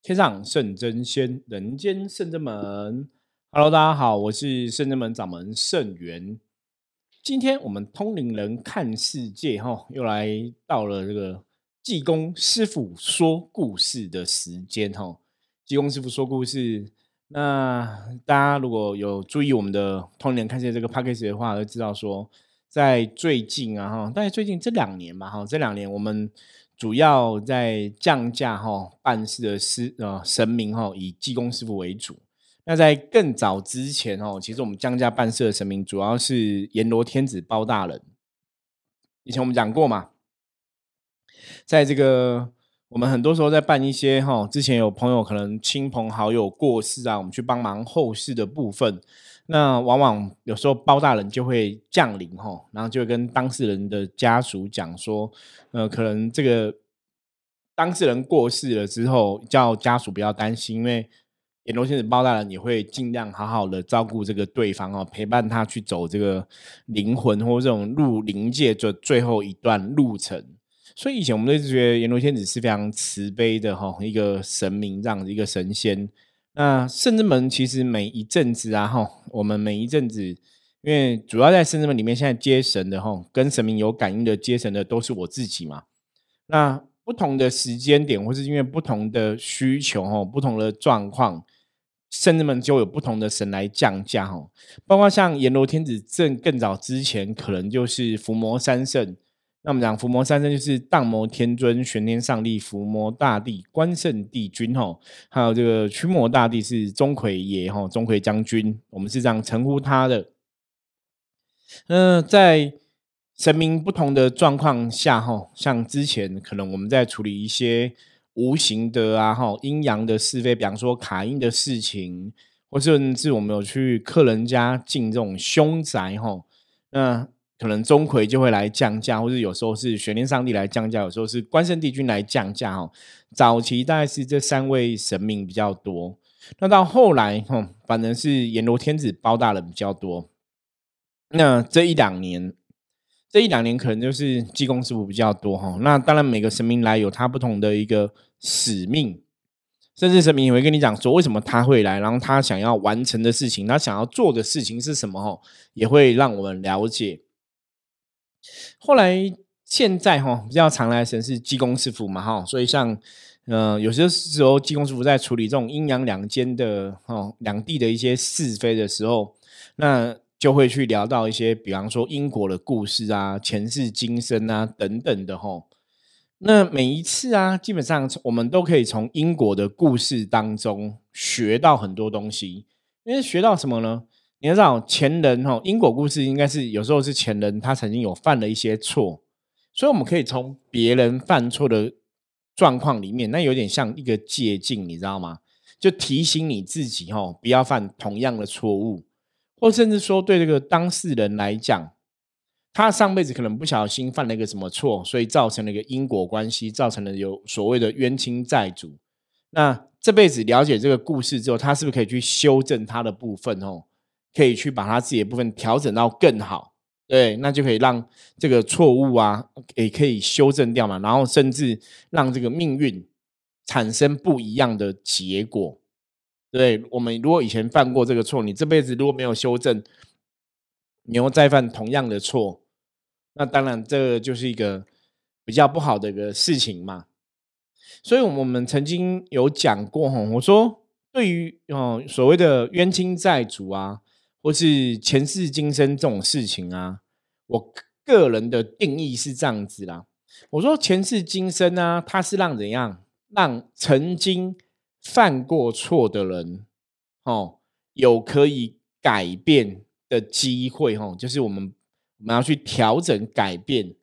天上圣真仙，人间圣真门。Hello，大家好，我是圣真门掌门圣元。今天我们通灵人看世界，哈，又来到了这个济公师傅说故事的时间，哈。济公师傅说故事，那大家如果有注意我们的通灵人看世界这个 p a c k a g e 的话，都知道说，在最近啊，哈，大概最近这两年吧，哈，这两年我们。主要在降价哈办事的师呃神明哈以济公师傅为主。那在更早之前哦，其实我们降价办事的神明主要是阎罗天子包大人。以前我们讲过嘛，在这个我们很多时候在办一些哈，之前有朋友可能亲朋好友过世啊，我们去帮忙后事的部分。那往往有时候包大人就会降临哈，然后就会跟当事人的家属讲说，呃，可能这个当事人过世了之后，叫家属不要担心，因为阎罗天子包大人也会尽量好好的照顾这个对方哦，陪伴他去走这个灵魂或这种入灵界的最后一段路程。所以以前我们都一直觉得阎罗天子是非常慈悲的哈，一个神明这样的一个神仙。那圣之门其实每一阵子啊，哈，我们每一阵子，因为主要在圣之门里面，现在接神的哈，跟神明有感应的接神的都是我自己嘛。那不同的时间点，或是因为不同的需求哈，不同的状况，圣之门就有不同的神来降价哈。包括像阎罗天子正更早之前，可能就是伏魔三圣。那我们讲伏魔三圣就是荡魔天尊、玄天上帝、伏魔大帝、关圣帝君吼，还有这个驱魔大帝是钟馗爷吼，钟馗将军，我们是这样称呼他的。嗯，在神明不同的状况下吼，像之前可能我们在处理一些无形的啊吼阴阳的是非，比方说卡印的事情，或者是我们有去客人家进这种凶宅吼，那。可能钟馗就会来降价，或者有时候是玄天上帝来降价，有时候是关圣帝君来降价。哦，早期大概是这三位神明比较多，那到后来，哈，反正是阎罗天子包大人比较多。那这一两年，这一两年可能就是济公师傅比较多，哈。那当然每个神明来有他不同的一个使命，甚至神明也会跟你讲说为什么他会来，然后他想要完成的事情，他想要做的事情是什么，哈，也会让我们了解。后来现在哈比较常来神是济公师傅嘛哈，所以像嗯有些时候济公师傅在处理这种阴阳两间的哈两地的一些是非的时候，那就会去聊到一些比方说因果的故事啊、前世今生啊等等的哈。那每一次啊，基本上我们都可以从因果的故事当中学到很多东西，因为学到什么呢？你知道前人哈因果故事应该是有时候是前人他曾经有犯了一些错，所以我们可以从别人犯错的状况里面，那有点像一个借镜，你知道吗？就提醒你自己哈，不要犯同样的错误，或甚至说对这个当事人来讲，他上辈子可能不小心犯了一个什么错，所以造成了一个因果关系，造成了有所谓的冤亲债主。那这辈子了解这个故事之后，他是不是可以去修正他的部分哦？可以去把他自己的部分调整到更好，对，那就可以让这个错误啊，也可以修正掉嘛，然后甚至让这个命运产生不一样的结果。对我们如果以前犯过这个错，你这辈子如果没有修正，你又再犯同样的错，那当然这就是一个比较不好的一个事情嘛。所以我们曾经有讲过哈，我说对于哦所谓的冤亲债主啊。或是前世今生这种事情啊，我个人的定义是这样子啦。我说前世今生啊，它是让怎样让曾经犯过错的人，哦，有可以改变的机会，哦，就是我们我们要去调整改变，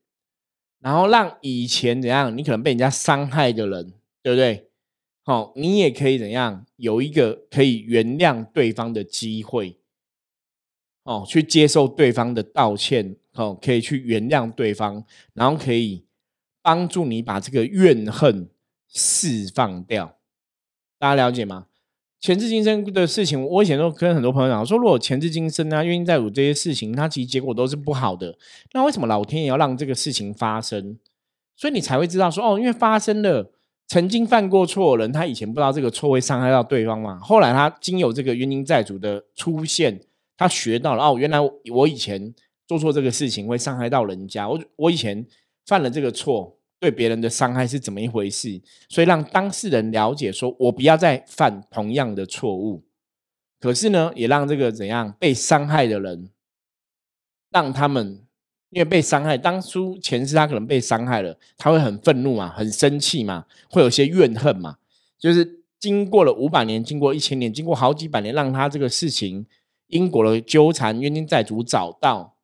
然后让以前怎样，你可能被人家伤害的人，对不对？好，你也可以怎样有一个可以原谅对方的机会。哦，去接受对方的道歉，哦，可以去原谅对方，然后可以帮助你把这个怨恨释放掉。大家了解吗？前世今生的事情，我以前都跟很多朋友讲说，如果前世今生啊，冤亲债主这些事情，它其实结果都是不好的。那为什么老天爷要让这个事情发生？所以你才会知道说，哦，因为发生了，曾经犯过错的人，他以前不知道这个错会伤害到对方嘛？后来他经有这个冤亲债主的出现，他学到了哦，原来我以前做错这个事情会伤害到人家，我我以前犯了这个错，对别人的伤害是怎么一回事？所以让当事人了解，说我不要再犯同样的错误。可是呢，也让这个怎样被伤害的人，让他们。因为被伤害，当初前世他可能被伤害了，他会很愤怒嘛，很生气嘛，会有些怨恨嘛。就是经过了五百年，经过一千年，经过好几百年，让他这个事情因果的纠缠，冤亲债主找到，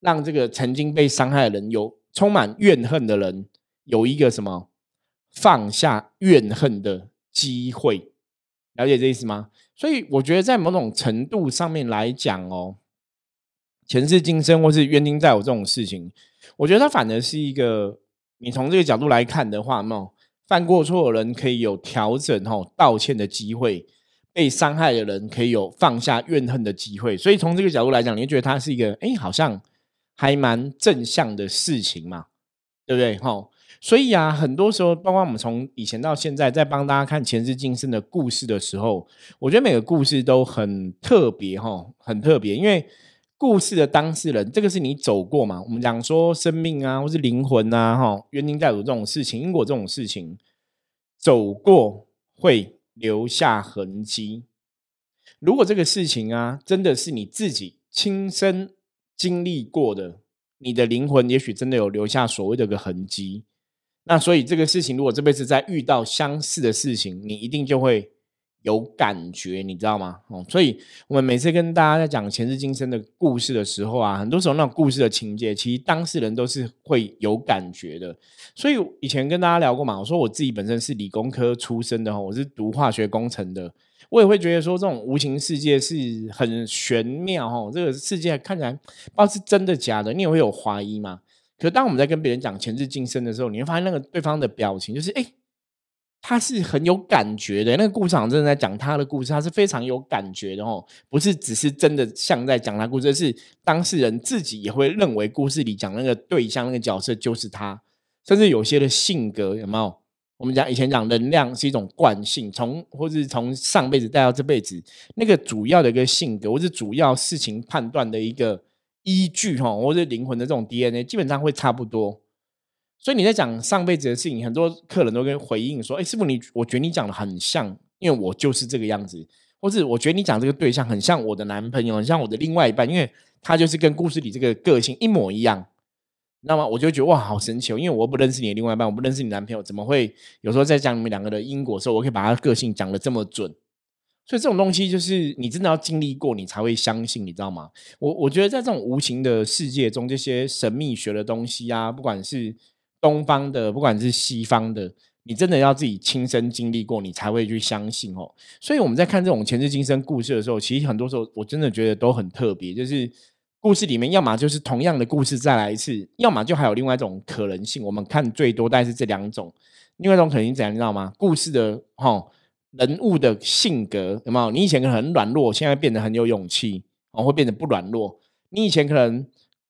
让这个曾经被伤害的人有充满怨恨的人有一个什么放下怨恨的机会，了解这意思吗？所以我觉得在某种程度上面来讲哦。前世今生或是冤亲债主这种事情，我觉得它反而是一个，你从这个角度来看的话，那犯过错的人可以有调整、吼道歉的机会；被伤害的人可以有放下怨恨的机会。所以从这个角度来讲，你会觉得它是一个，哎，好像还蛮正向的事情嘛，对不对？吼，所以啊，很多时候，包括我们从以前到现在，在帮大家看前世今生的故事的时候，我觉得每个故事都很特别，吼，很特别，因为。故事的当事人，这个是你走过嘛？我们讲说生命啊，或是灵魂啊，哈，冤亲债主这种事情，因果这种事情，走过会留下痕迹。如果这个事情啊，真的是你自己亲身经历过的，你的灵魂也许真的有留下所谓的个痕迹。那所以这个事情，如果这辈子再遇到相似的事情，你一定就会。有感觉，你知道吗？哦，所以我们每次跟大家在讲前世今生的故事的时候啊，很多时候那种故事的情节，其实当事人都是会有感觉的。所以以前跟大家聊过嘛，我说我自己本身是理工科出身的哈，我是读化学工程的，我也会觉得说这种无形世界是很玄妙哈，这个世界看起来不知道是真的假的，你也会有怀疑嘛。可当我们在跟别人讲前世今生的时候，你会发现那个对方的表情就是哎。他是很有感觉的，那个故事场真的在讲他的故事，他是非常有感觉的哦，不是只是真的像在讲他故事，是当事人自己也会认为故事里讲那个对象、那个角色就是他，甚至有些的性格有没有？我们讲以前讲能量是一种惯性，从或是从上辈子带到这辈子，那个主要的一个性格或是主要事情判断的一个依据哈，或者灵魂的这种 DNA，基本上会差不多。所以你在讲上辈子的事情，很多客人都跟回应说：“哎，师傅，你我觉得你讲的很像，因为我就是这个样子，或是我觉得你讲这个对象很像我的男朋友，很像我的另外一半，因为他就是跟故事里这个个性一模一样。那么我就觉得哇，好神奇哦！因为我不认识你的另外一半，我不认识你男朋友，怎么会有时候在讲你们两个的因果的时候，我可以把他个性讲的这么准？所以这种东西就是你真的要经历过，你才会相信，你知道吗？我我觉得在这种无形的世界中，这些神秘学的东西啊，不管是东方的，不管是西方的，你真的要自己亲身经历过，你才会去相信哦。所以我们在看这种前世今生故事的时候，其实很多时候我真的觉得都很特别，就是故事里面要么就是同样的故事再来一次，要么就还有另外一种可能性。我们看最多，但是这两种，另外一种可能性怎样，你知道吗？故事的哈人物的性格有没有？你以前可能很软弱，现在变得很有勇气，哦，会变得不软弱。你以前可能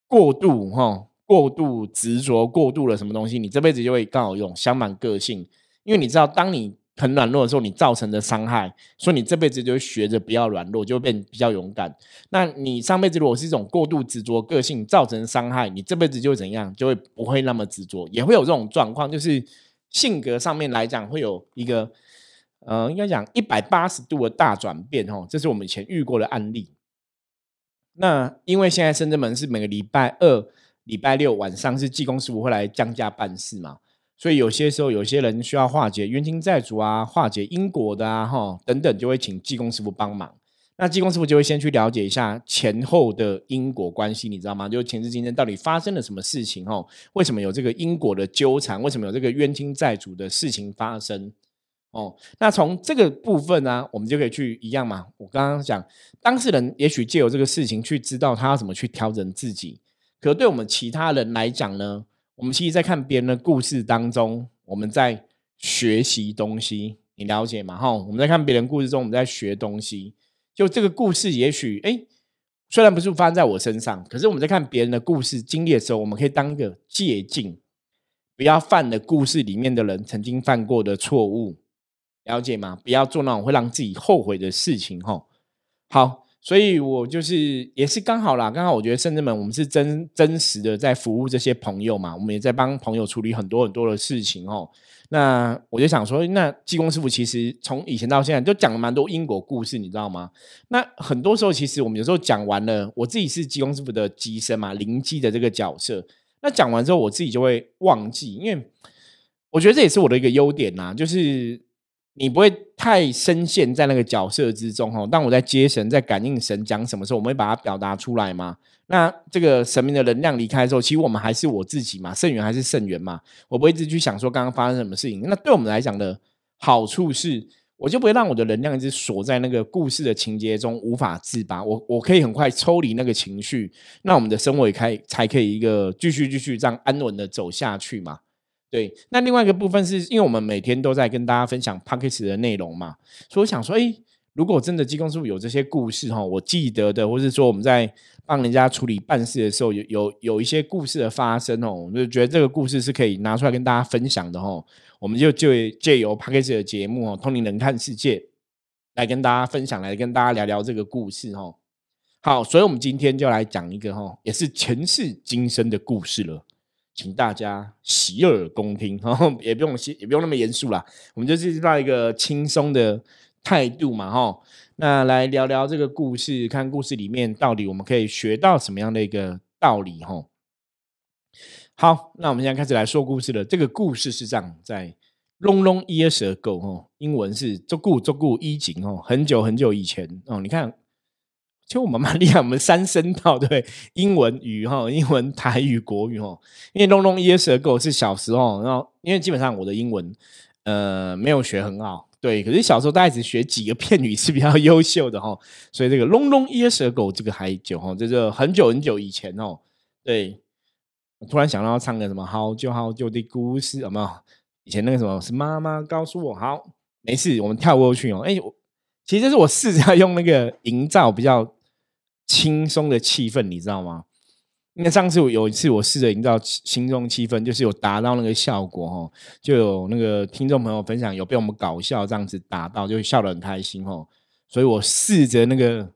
过度哈。过度执着、过度了什么东西，你这辈子就会刚好用相反个性。因为你知道，当你很软弱的时候，你造成的伤害，所以你这辈子就会学着不要软弱，就会变比较勇敢。那你上辈子如果是一种过度执着个性造成伤害，你这辈子就会怎样？就会不会那么执着，也会有这种状况，就是性格上面来讲会有一个呃，应该讲一百八十度的大转变哦。这是我们以前遇过的案例。那因为现在深圳门是每个礼拜二。礼拜六晚上是济公师傅会来降价办事嘛，所以有些时候有些人需要化解冤亲债主啊，化解因果的啊，哈等等，就会请济公师傅帮忙。那济公师傅就会先去了解一下前后的因果关系，你知道吗？就是前世今生到底发生了什么事情？哦，为什么有这个因果的纠缠？为什么有这个冤亲债主的事情发生？哦，那从这个部分呢，我们就可以去一样嘛。我刚刚讲当事人也许借由这个事情去知道他要怎么去调整自己。可对我们其他人来讲呢，我们其实，在看别人的故事当中，我们在学习东西，你了解吗？哈，我们在看别人故事中，我们在学东西。就这个故事，也许哎，虽然不是发生在我身上，可是我们在看别人的故事经历的时候，我们可以当一个借镜。不要犯了故事里面的人曾经犯过的错误，了解吗？不要做那种会让自己后悔的事情，吼。好，所以我就是也是刚好啦，刚好我觉得圣至门我们是真真实的在服务这些朋友嘛，我们也在帮朋友处理很多很多的事情，哦。那我就想说，那济公师傅其实从以前到现在都讲了蛮多因果故事，你知道吗？那很多时候其实我们有时候讲完了，我自己是济公师傅的机身嘛，灵机的这个角色。那讲完之后，我自己就会忘记，因为我觉得这也是我的一个优点呐，就是你不会太深陷在那个角色之中哦。当我在接神、在感应神讲什么时候，我们会把它表达出来嘛。那这个神明的能量离开之后，其实我们还是我自己嘛，圣元还是圣元嘛。我不会一直去想说刚刚发生什么事情。那对我们来讲的好处是。我就不会让我的能量一直锁在那个故事的情节中无法自拔，我我可以很快抽离那个情绪，那我们的生活也开才可以一个继续继续这样安稳的走下去嘛。对，那另外一个部分是因为我们每天都在跟大家分享 p o c k e t 的内容嘛，所以我想说，哎。如果真的济公师傅有这些故事哈，我记得的，或是说我们在帮人家处理办事的时候，有有有一些故事的发生哦，我就觉得这个故事是可以拿出来跟大家分享的哈。我们就就借由 p a c k a g e 的节目哦，《通灵人看世界》来跟大家分享，来跟大家聊聊这个故事哈。好，所以我们今天就来讲一个哈，也是前世今生的故事了，请大家洗耳恭听 哈，也不用也不用那么严肃啦，我们就是到一个轻松的。态度嘛，哈，那来聊聊这个故事，看故事里面到底我们可以学到什么样的一个道理，哈。好，那我们现在开始来说故事了。这个故事是这样，在 long long years ago，哈，英文是足够足够一景哦，很久很久以前哦。你看，其实我们蛮厉害，我们三声道对，英文语哈，英文台语国语哈。因为 long long years ago 是小时候，然后因为基本上我的英文呃没有学很好。对，可是小时候大概只学几个片语是比较优秀的哈，所以这个 long long years ago 这个还久哈，这个很久很久以前哦。对，我突然想到要唱个什么好久好久的故事，有没有？以前那个什么是妈妈告诉我，好，没事，我们跳过去哦。哎，其实这是我试着用那个营造比较轻松的气氛，你知道吗？因为上次我有一次我试着营造轻松气氛，就是有达到那个效果哦，就有那个听众朋友分享有被我们搞笑这样子达到，就笑得很开心哦。所以我试着那个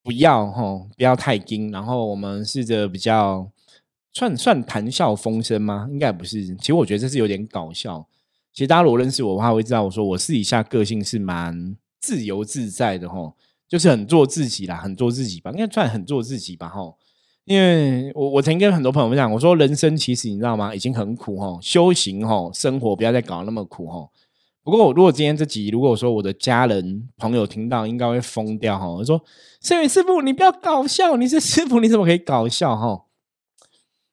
不要吼，不要太惊，然后我们试着比较算算谈笑风生吗？应该不是。其实我觉得这是有点搞笑。其实大家如果认识我的话，会知道我说我私底下个性是蛮自由自在的吼，就是很做自己啦，很做自己吧，应该算很做自己吧哈。因为我我曾经跟很多朋友讲，我说人生其实你知道吗，已经很苦哈，修行哈，生活不要再搞那么苦哈。不过如果今天这集，如果说我的家人朋友听到，应该会疯掉哈。我说圣元师傅，你不要搞笑，你是师傅，你怎么可以搞笑哈？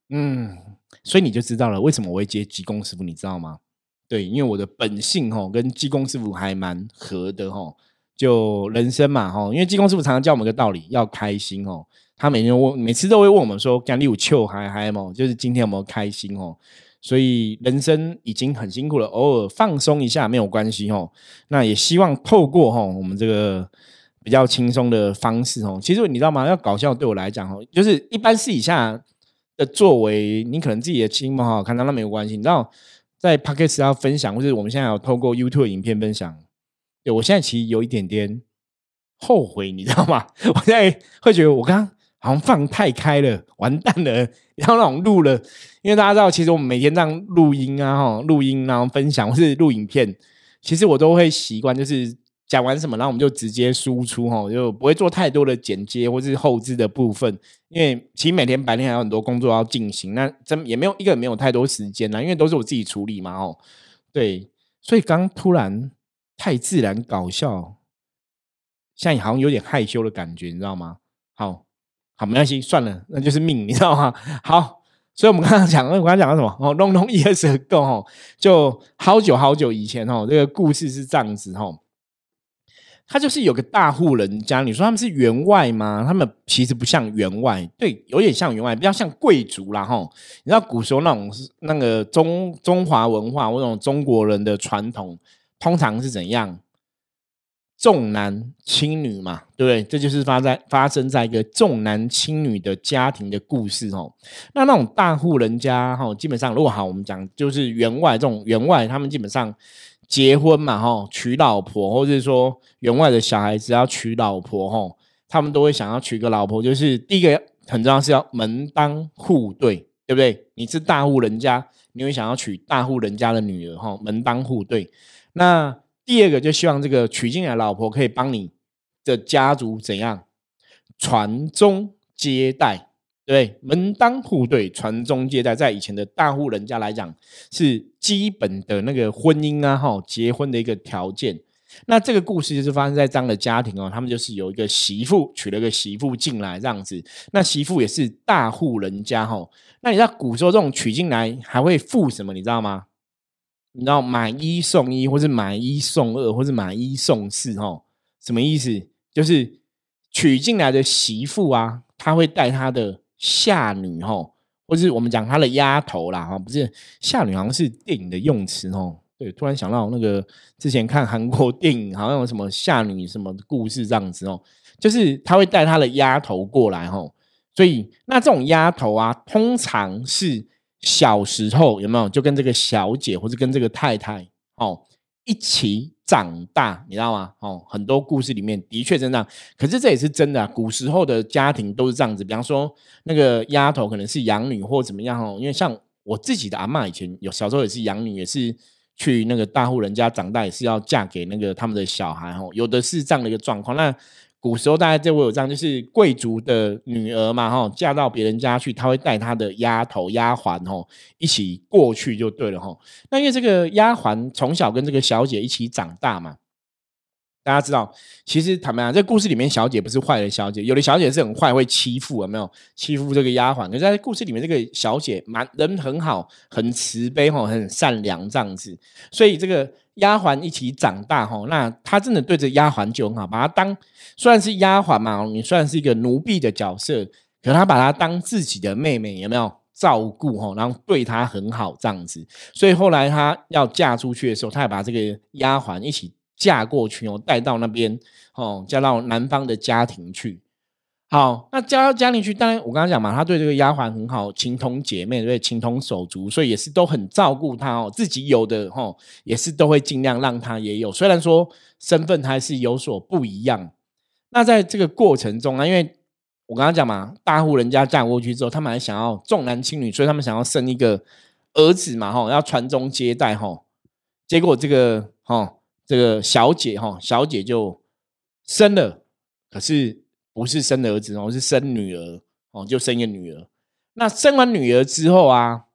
嗯，所以你就知道了为什么我会接济公师傅，你知道吗？对，因为我的本性哈，跟济公师傅还蛮合的哈。就人生嘛哈，因为济公师傅常常教我们一个道理，要开心哦。他每天问，每次都会问我们说：“干你有糗还还吗？就是今天有没有开心哦？”所以人生已经很辛苦了，偶尔放松一下没有关系哦。那也希望透过哈我们这个比较轻松的方式哦。其实你知道吗？要搞笑对我来讲哦，就是一般私底下的作为，你可能自己的亲朋好友看到那没有关系。你知道，在 p o c a s t 要分享，或者我们现在有透过 YouTube 影片分享，对我现在其实有一点点后悔，你知道吗？我现在会觉得我刚刚。好像放太开了，完蛋了，然后那种录了，因为大家知道，其实我们每天这样录音啊，哈，录音然后分享或是录影片，其实我都会习惯，就是讲完什么，然后我们就直接输出，哈，就不会做太多的剪接或是后置的部分，因为其实每天白天还有很多工作要进行，那真也没有一个没有太多时间啦，因为都是我自己处理嘛，哦，对，所以刚突然太自然搞笑，现在好像有点害羞的感觉，你知道吗？好。好，没关系，算了，那就是命，你知道吗？好，所以我们刚刚讲，我刚刚讲了什么？哦，龙龙一二十够哦，就好久好久以前哦，这个故事是这样子哦。他就是有个大户人家，你说他们是员外吗？他们其实不像员外，对，有点像员外，比较像贵族啦哈。你知道古时候那种那个中中华文化或那种中国人的传统，通常是怎样？重男轻女嘛，对不对？这就是发在发生在一个重男轻女的家庭的故事哦。那那种大户人家哈，基本上如果好，我们讲就是员外这种员外，他们基本上结婚嘛哈，娶老婆，或者是说员外的小孩子要娶老婆哈，他们都会想要娶个老婆，就是第一个很重要是要门当户对，对不对？你是大户人家，你会想要娶大户人家的女儿哈，门当户对。那第二个就希望这个娶进来老婆可以帮你的家族怎样传宗接代，对，门当户对，传宗接代，在以前的大户人家来讲是基本的那个婚姻啊，哈，结婚的一个条件。那这个故事就是发生在这样的家庭哦，他们就是有一个媳妇娶了个媳妇进来这样子，那媳妇也是大户人家哈。那你知道古时候这种娶进来还会付什么？你知道吗？你知道买一送一，或是买一送二，或是买一送四，哈，什么意思？就是娶进来的媳妇啊，他会带他的下女，哈，或是我们讲他的丫头啦，哈，不是下女，好像是电影的用词，哦。对，突然想到那个之前看韩国电影，好像有什么下女什么故事这样子哦，就是他会带他的丫头过来，哈，所以那这种丫头啊，通常是。小时候有没有就跟这个小姐或者跟这个太太哦一起长大，你知道吗？哦，很多故事里面的确这样，可是这也是真的。古时候的家庭都是这样子，比方说那个丫头可能是养女或怎么样哦，因为像我自己的阿妈以前有小时候也是养女，也是去那个大户人家长大，也是要嫁给那个他们的小孩哦，有的是这样的一个状况。那古时候大家就会有这样，就是贵族的女儿嘛，哈，嫁到别人家去，她会带她的丫头、丫鬟，哈，一起过去就对了，哈。那因为这个丫鬟从小跟这个小姐一起长大嘛。大家知道，其实坦白讲，这故事里面小姐不是坏的小姐，有的小姐是很坏，会欺负，有没有欺负这个丫鬟？可是在故事里面，这个小姐蛮人很好，很慈悲哈，很善良这样子。所以这个丫鬟一起长大哈，那她真的对着丫鬟就很好，把她当虽然是丫鬟嘛，你算是一个奴婢的角色，可她把她当自己的妹妹，有没有照顾哈？然后对她很好这样子。所以后来她要嫁出去的时候，她也把这个丫鬟一起。嫁过去哦，带到那边哦，嫁到男方的家庭去。好，那嫁到家庭去，当然我刚刚讲嘛，他对这个丫鬟很好，情同姐妹，对，情同手足，所以也是都很照顾她哦。自己有的哈，也是都会尽量让她也有。虽然说身份还是有所不一样。那在这个过程中啊，因为我刚刚讲嘛，大户人家嫁过去之后，他们还想要重男轻女，所以他们想要生一个儿子嘛，哈，要传宗接代哈。结果这个哈。这个小姐哈，小姐就生了，可是不是生儿子哦，是生女儿哦，就生一个女儿。那生完女儿之后啊，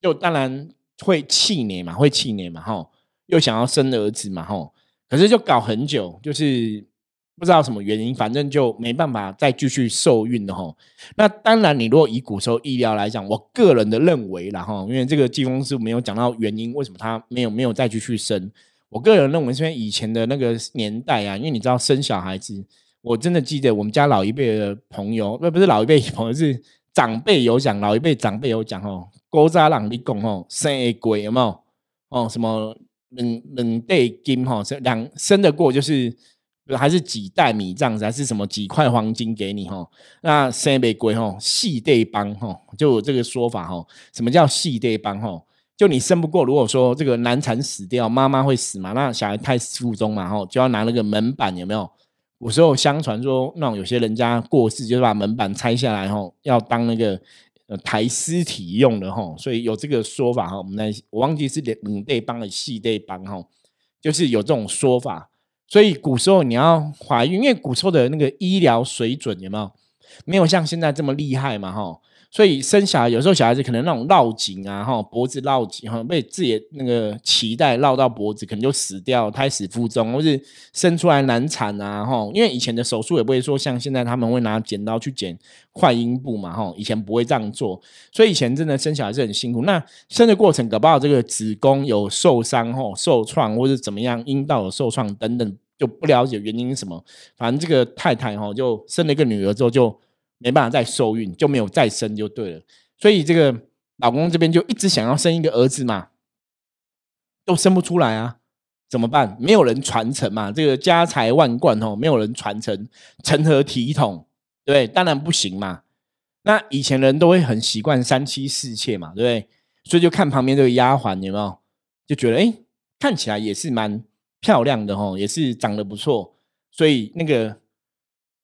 就当然会气馁嘛，会气馁嘛，哈，又想要生儿子嘛，哈，可是就搞很久，就是不知道什么原因，反正就没办法再继续受孕了，哈。那当然，你如果以古时候医疗来讲，我个人的认为啦，哈，因为这个季风师没有讲到原因，为什么他没有没有再继续生。我个人认为，因为以前的那个年代啊，因为你知道生小孩子，我真的记得我们家老一辈的朋友，不不是老一辈朋友，是长辈有讲，老一辈长辈有讲哦，高扎朗你讲哦，生一鬼有没有？哦，什么两两代金哈，两生得过就是还是几袋米这样子，还是什么几块黄金给你哈？那生一鬼哈，细对帮哈，就有这个说法哈。什么叫细对帮哈？就你生不过，如果说这个难产死掉，妈妈会死嘛？那小孩太腹中嘛，吼，就要拿那个门板，有没有？古时候相传说，那种有些人家过世，就是把门板拆下来，吼，要当那个呃抬尸体用的，吼，所以有这个说法，哈。我们来，我忘记是母对帮的系对帮，吼，就是有这种说法。所以古时候你要怀孕，因为古时候的那个医疗水准有没有没有像现在这么厉害嘛，吼。所以生小孩有时候小孩子可能那种绕颈啊，哈，脖子绕颈哈，被自己那个脐带绕到脖子，可能就死掉，胎死腹中，或是生出来难产啊，哈，因为以前的手术也不会说像现在他们会拿剪刀去剪坏阴部嘛，哈，以前不会这样做，所以以前真的生小孩是很辛苦。那生的过程搞不好这个子宫有受伤哈，受创或者怎么样，阴道有受创等等，就不了解原因是什么，反正这个太太哈就生了一个女儿之后就。没办法再受孕，就没有再生就对了。所以这个老公这边就一直想要生一个儿子嘛，都生不出来啊。怎么办？没有人传承嘛，这个家财万贯哦，没有人传承，成何体统？对，当然不行嘛。那以前人都会很习惯三妻四妾嘛，对不对？所以就看旁边这个丫鬟有没有，就觉得哎，看起来也是蛮漂亮的哦，也是长得不错，所以那个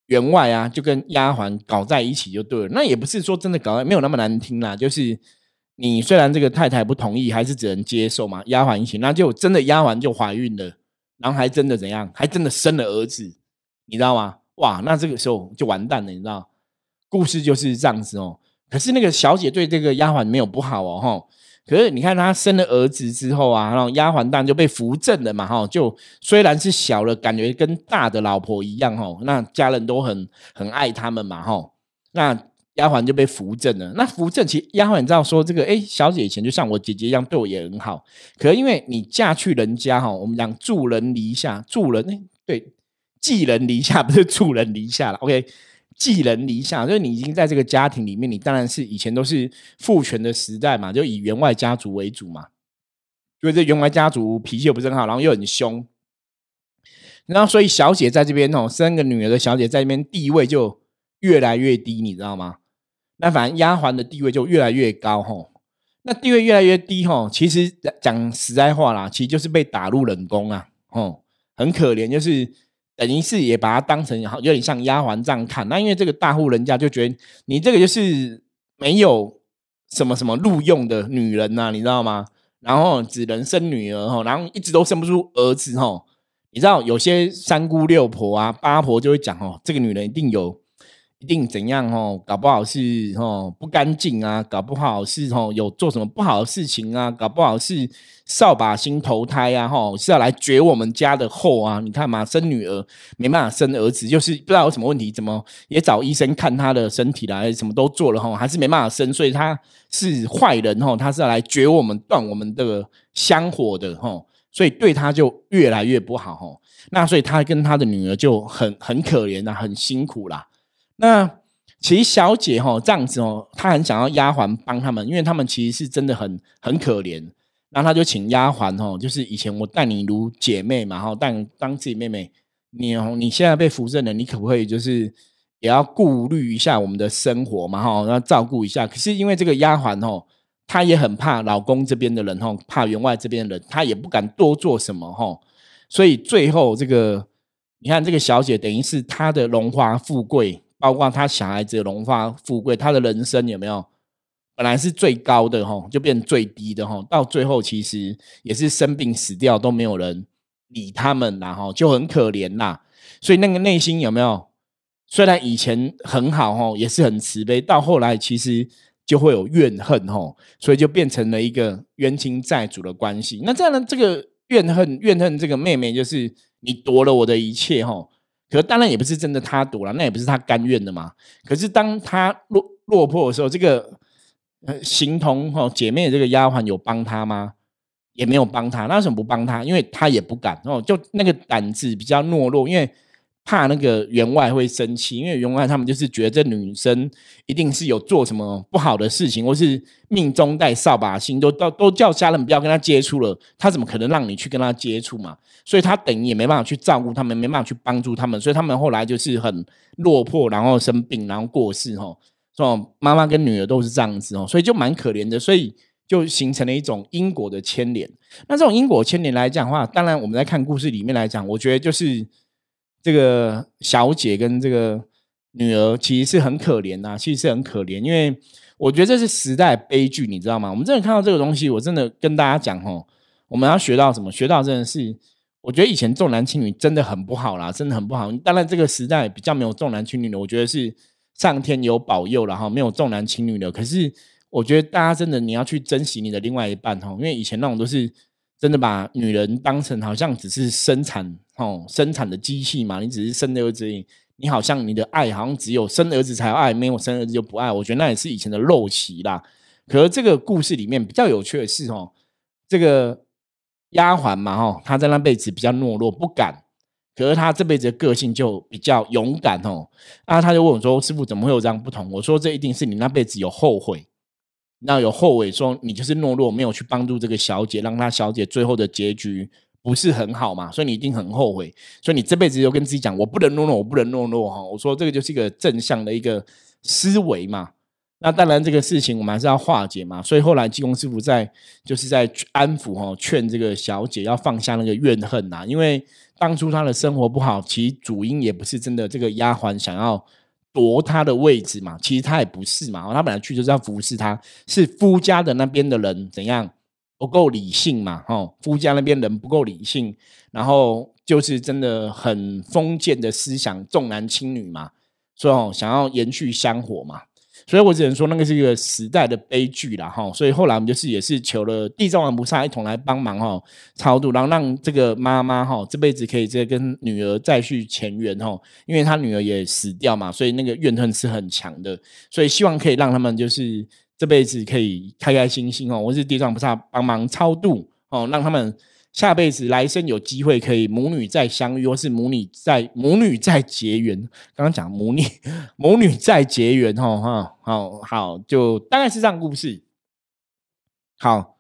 员外啊，就跟丫鬟搞在一起就对了。那也不是说真的搞，没有那么难听啦，就是你虽然这个太太不同意，还是只能接受嘛。丫鬟一起，那就真的丫鬟就怀孕了，然后还真的怎样，还真的生了儿子，你知道吗？哇，那这个时候就完蛋了，你知道？故事就是这样子哦。可是那个小姐对这个丫鬟没有不好哦，可是你看她生了儿子之后啊，然后丫鬟当就被扶正了嘛，哈。就虽然是小了，感觉跟大的老婆一样，哈。那家人都很很爱他们嘛，哈。那丫鬟就被扶正了。那扶正其实丫鬟你知道说这个，哎，小姐以前就像我姐姐一样，对我也很好。可是因为你嫁去人家，哈，我们讲助人篱下，助人哎，对。寄人篱下不是助人篱下了，OK？寄人篱下就是你已经在这个家庭里面，你当然是以前都是父权的时代嘛，就以员外家族为主嘛。因为这员外家族脾气又不是很好，然后又很凶，然后所以小姐在这边哦，生个女儿的小姐在这边地位就越来越低，你知道吗？那反正丫鬟的地位就越来越高吼。那地位越来越低吼，其实讲实在话啦，其实就是被打入冷宫啊，吼，很可怜，就是。等于是也把它当成好有点像丫鬟这样看，那因为这个大户人家就觉得你这个就是没有什么什么录用的女人呐，你知道吗？然后只能生女儿哈，然后一直都生不出儿子哈。你知道有些三姑六婆啊、八婆就会讲哦，这个女人一定有。定怎样哦？搞不好是哦不干净啊，搞不好是哦有做什么不好的事情啊，搞不好是扫把星投胎啊，哈是要来绝我们家的后啊！你看嘛，生女儿没办法生儿子，就是不知道有什么问题，怎么也找医生看他的身体啦，什么都做了哈，还是没办法生，所以他是坏人哈，他是要来绝我们、断我们的香火的哈，所以对他就越来越不好哈。那所以他跟他的女儿就很很可怜啊，很辛苦啦。那其实小姐哈这样子哦，她很想要丫鬟帮他们，因为他们其实是真的很很可怜。然后她就请丫鬟哦，就是以前我待你如姐妹嘛，哈，当当自己妹妹。你哦，你现在被扶正了，你可不可以就是也要顾虑一下我们的生活嘛，哈，要照顾一下。可是因为这个丫鬟哦，她也很怕老公这边的人哈，怕员外这边的人，她也不敢多做什么哈。所以最后这个，你看这个小姐等于是她的荣华富贵。包括他小孩子的荣华富贵，他的人生有没有本来是最高的哈，就变最低的哈，到最后其实也是生病死掉，都没有人理他们啦哈，就很可怜啦。所以那个内心有没有？虽然以前很好哈，也是很慈悲，到后来其实就会有怨恨哈，所以就变成了一个冤亲债主的关系。那这样的这个怨恨怨恨这个妹妹，就是你夺了我的一切哈。可当然也不是真的他赌了，那也不是他甘愿的嘛。可是当他落落魄的时候，这个呃形同哈姐妹的这个丫鬟有帮他吗？也没有帮他。那为什么不帮他？因为他也不敢哦，就那个胆子比较懦弱，因为。怕那个员外会生气，因为员外他们就是觉得这女生一定是有做什么不好的事情，或是命中带扫把星，都都都叫家人不要跟他接触了，他怎么可能让你去跟他接触嘛？所以他等于也没办法去照顾他们，没办法去帮助他们，所以他们后来就是很落魄，然后生病，然后过世哈。说妈妈跟女儿都是这样子哦，所以就蛮可怜的，所以就形成了一种因果的牵连。那这种因果牵连来讲的话，当然我们在看故事里面来讲，我觉得就是。这个小姐跟这个女儿其实是很可怜呐，其实是很可怜，因为我觉得这是时代悲剧，你知道吗？我们真的看到这个东西，我真的跟大家讲哦，我们要学到什么？学到真的是，我觉得以前重男轻女真的很不好啦，真的很不好。当然，这个时代比较没有重男轻女的，我觉得是上天有保佑了哈，没有重男轻女的。可是，我觉得大家真的你要去珍惜你的另外一半哈，因为以前那种都是。真的把女人当成好像只是生产哦，生产的机器嘛？你只是生儿子，你好像你的爱好像只有生儿子才爱，没有生儿子就不爱。我觉得那也是以前的陋习啦。可是这个故事里面比较有趣的是哦，这个丫鬟嘛，哦，她在那辈子比较懦弱，不敢。可是她这辈子的个性就比较勇敢哦。啊，他就问我说：“师傅怎么会有这样不同？”我说：“这一定是你那辈子有后悔。”那有后悔说你就是懦弱，没有去帮助这个小姐，让她小姐最后的结局不是很好嘛，所以你一定很后悔，所以你这辈子就跟自己讲，我不能懦弱，我不能懦弱哈。我说这个就是一个正向的一个思维嘛。那当然这个事情我们还是要化解嘛，所以后来济公师傅在就是在安抚哈，劝这个小姐要放下那个怨恨呐，因为当初她的生活不好，其实主因也不是真的这个丫鬟想要夺她的位置嘛，其实她也不是嘛，她本来去就是要服侍她，是夫家的那边的人怎样？不够理性嘛，哈，夫家那边人不够理性，然后就是真的很封建的思想，重男轻女嘛，所以，想要延续香火嘛，所以我只能说那个是一个时代的悲剧了，哈，所以后来我们就是也是求了地藏王菩萨一同来帮忙，哈，超度，然后让这个妈妈，哈，这辈子可以再跟女儿再续前缘，哈，因为她女儿也死掉嘛，所以那个怨恨是很强的，所以希望可以让他们就是。这辈子可以开开心心哦，我是地藏菩萨帮忙超度哦，让他们下辈子来生有机会可以母女再相遇，或是母女再母女再结缘。刚刚讲母女 母女再结缘哦，哈，好好就大概是这样故事。好，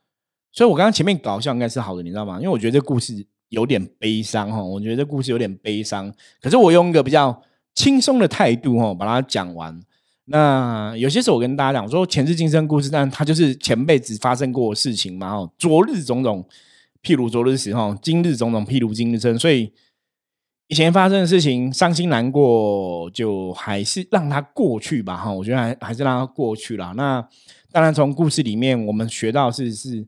所以我刚刚前面搞笑应该是好的，你知道吗？因为我觉得这故事有点悲伤哈，我觉得这故事有点悲伤，可是我用一个比较轻松的态度哈，把它讲完。那有些时候我跟大家讲，说前世今生故事，但它就是前辈子发生过的事情嘛。哦，昨日种种，譬如昨日死；哈，今日种种，譬如今日生。所以以前发生的事情，伤心难过，就还是让它过去吧。哈，我觉得还还是让它过去了。那当然，从故事里面我们学到是是。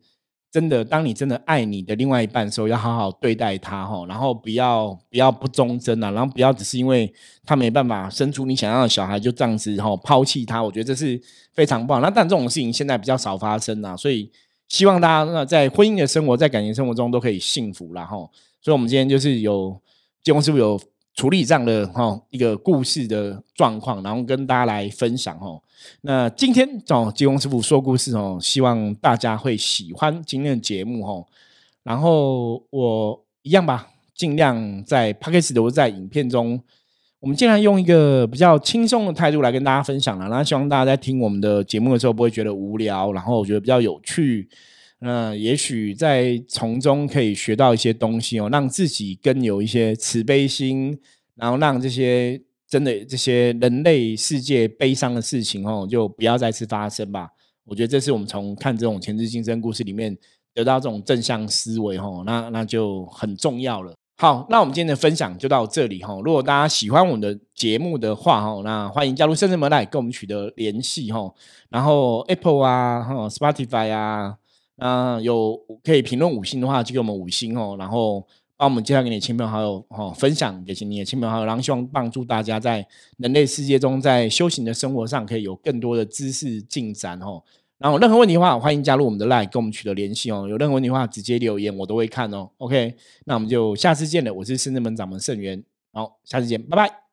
真的，当你真的爱你的另外一半的时候，要好好对待他哈，然后不要不要不忠贞啊，然后不要只是因为他没办法生出你想要的小孩就这样子哈抛弃他，我觉得这是非常棒。那但这种事情现在比较少发生啊，所以希望大家那在婚姻的生活，在感情生活中都可以幸福啦哈。所以我们今天就是有结婚师傅有。处理这样的哈一个故事的状况，然后跟大家来分享哦。那今天找吉翁师傅说故事哦，希望大家会喜欢今天的节目哦。然后我一样吧，尽量在 p a c k a g e 都在影片中，我们尽量用一个比较轻松的态度来跟大家分享了。那希望大家在听我们的节目的时候不会觉得无聊，然后我觉得比较有趣。那也许在从中可以学到一些东西哦，让自己更有一些慈悲心，然后让这些真的这些人类世界悲伤的事情哦，就不要再次发生吧。我觉得这是我们从看这种前世今生故事里面得到这种正向思维哦，那那就很重要了。好，那我们今天的分享就到这里哈。如果大家喜欢我们的节目的话哈，那欢迎加入圣人门来跟我们取得联系哈。然后 Apple 啊，哈 Spotify 啊。那有可以评论五星的话，就给我们五星哦，然后帮我们介绍给你亲朋好友哦，分享给你的亲朋好友，然后希望帮助大家在人类世界中，在修行的生活上可以有更多的知识进展哦。然后任何问题的话，欢迎加入我们的 LINE 跟我们取得联系哦。有任何问题的话，直接留言我都会看哦。OK，那我们就下次见了，我是深圳门掌门盛元，好，下次见，拜拜。